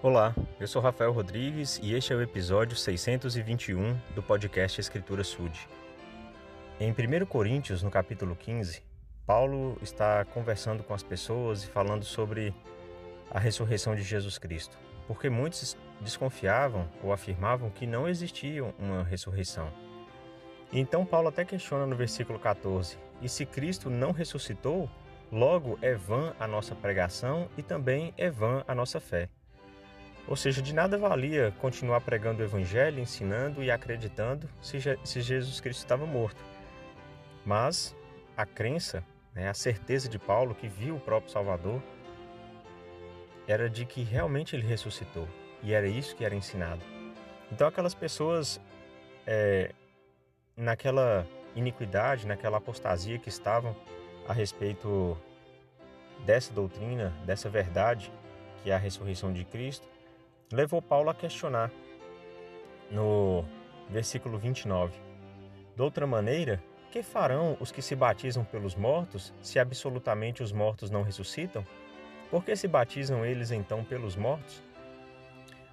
Olá, eu sou Rafael Rodrigues e este é o episódio 621 do podcast Escritura Sud. Em 1 Coríntios, no capítulo 15, Paulo está conversando com as pessoas e falando sobre a ressurreição de Jesus Cristo, porque muitos desconfiavam ou afirmavam que não existia uma ressurreição. E então Paulo até questiona no versículo 14: E se Cristo não ressuscitou, logo é vã a nossa pregação e também é vã a nossa fé. Ou seja, de nada valia continuar pregando o Evangelho, ensinando e acreditando se, Jesus Cristo estava morto. Mas a crença, né, a certeza de Paulo, que viu o próprio Salvador, era de que realmente ele ressuscitou. E era isso que era ensinado. Então, aquelas pessoas, é, naquela iniquidade, naquela apostasia que estavam a respeito dessa doutrina, dessa verdade, que é a ressurreição de Cristo, levou Paulo a questionar no versículo 29. De outra maneira, que farão os que se batizam pelos mortos, se absolutamente os mortos não ressuscitam? Por que se batizam eles então pelos mortos?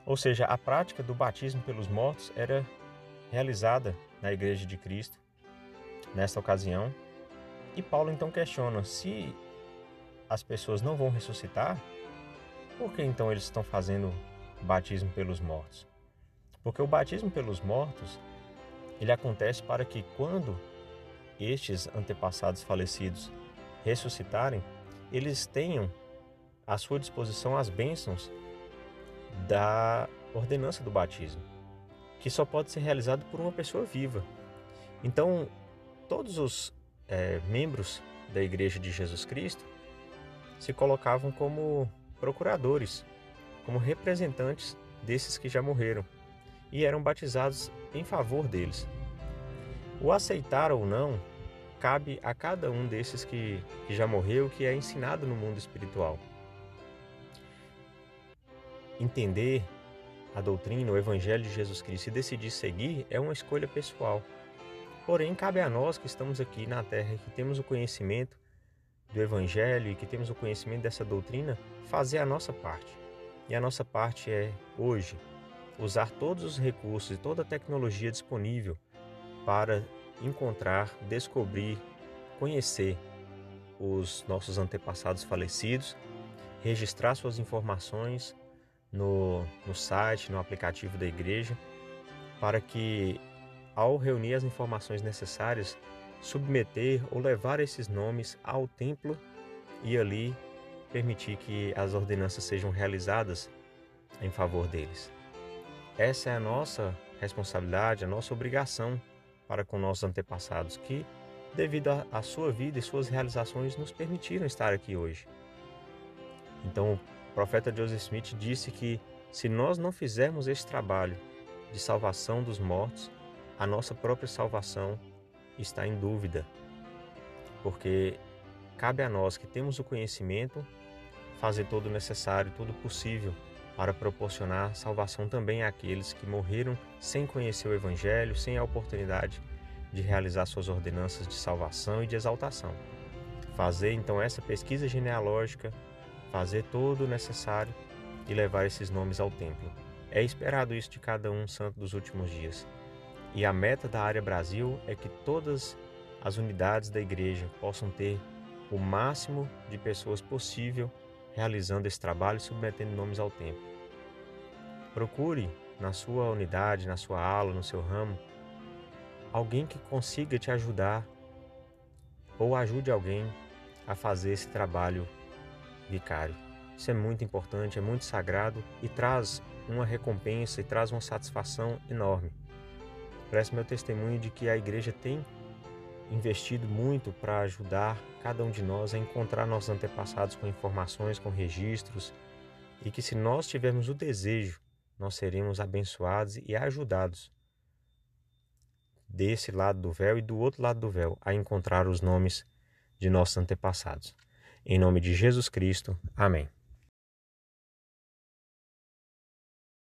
Ou seja, a prática do batismo pelos mortos era realizada na Igreja de Cristo nesta ocasião. E Paulo então questiona: se as pessoas não vão ressuscitar, por que então eles estão fazendo batismo pelos mortos. Porque o batismo pelos mortos, ele acontece para que quando estes antepassados falecidos ressuscitarem, eles tenham à sua disposição as bênçãos da ordenança do batismo, que só pode ser realizado por uma pessoa viva. Então, todos os é, membros da Igreja de Jesus Cristo se colocavam como procuradores como representantes desses que já morreram e eram batizados em favor deles. O aceitar ou não cabe a cada um desses que, que já morreu, que é ensinado no mundo espiritual. Entender a doutrina, o Evangelho de Jesus Cristo e decidir seguir é uma escolha pessoal. Porém, cabe a nós que estamos aqui na Terra, que temos o conhecimento do Evangelho e que temos o conhecimento dessa doutrina, fazer a nossa parte. E a nossa parte é, hoje, usar todos os recursos e toda a tecnologia disponível para encontrar, descobrir, conhecer os nossos antepassados falecidos, registrar suas informações no, no site, no aplicativo da igreja, para que, ao reunir as informações necessárias, submeter ou levar esses nomes ao templo e ali permitir que as ordenanças sejam realizadas em favor deles. Essa é a nossa responsabilidade, a nossa obrigação para com nossos antepassados, que, devido à sua vida e suas realizações, nos permitiram estar aqui hoje. Então, o profeta Joseph Smith disse que se nós não fizermos esse trabalho de salvação dos mortos, a nossa própria salvação está em dúvida, porque cabe a nós que temos o conhecimento fazer todo o necessário, todo o possível para proporcionar salvação também àqueles que morreram sem conhecer o Evangelho, sem a oportunidade de realizar suas ordenanças de salvação e de exaltação. Fazer então essa pesquisa genealógica, fazer todo o necessário e levar esses nomes ao templo. É esperado isso de cada um santo dos últimos dias. E a meta da área Brasil é que todas as unidades da igreja possam ter o máximo de pessoas possível realizando esse trabalho e submetendo nomes ao tempo. Procure na sua unidade, na sua aula, no seu ramo, alguém que consiga te ajudar ou ajude alguém a fazer esse trabalho vicário. Isso é muito importante, é muito sagrado e traz uma recompensa e traz uma satisfação enorme. Preste meu testemunho de que a igreja tem investido muito para ajudar cada um de nós a encontrar nossos antepassados com informações, com registros, e que se nós tivermos o desejo, nós seremos abençoados e ajudados desse lado do véu e do outro lado do véu a encontrar os nomes de nossos antepassados. Em nome de Jesus Cristo. Amém.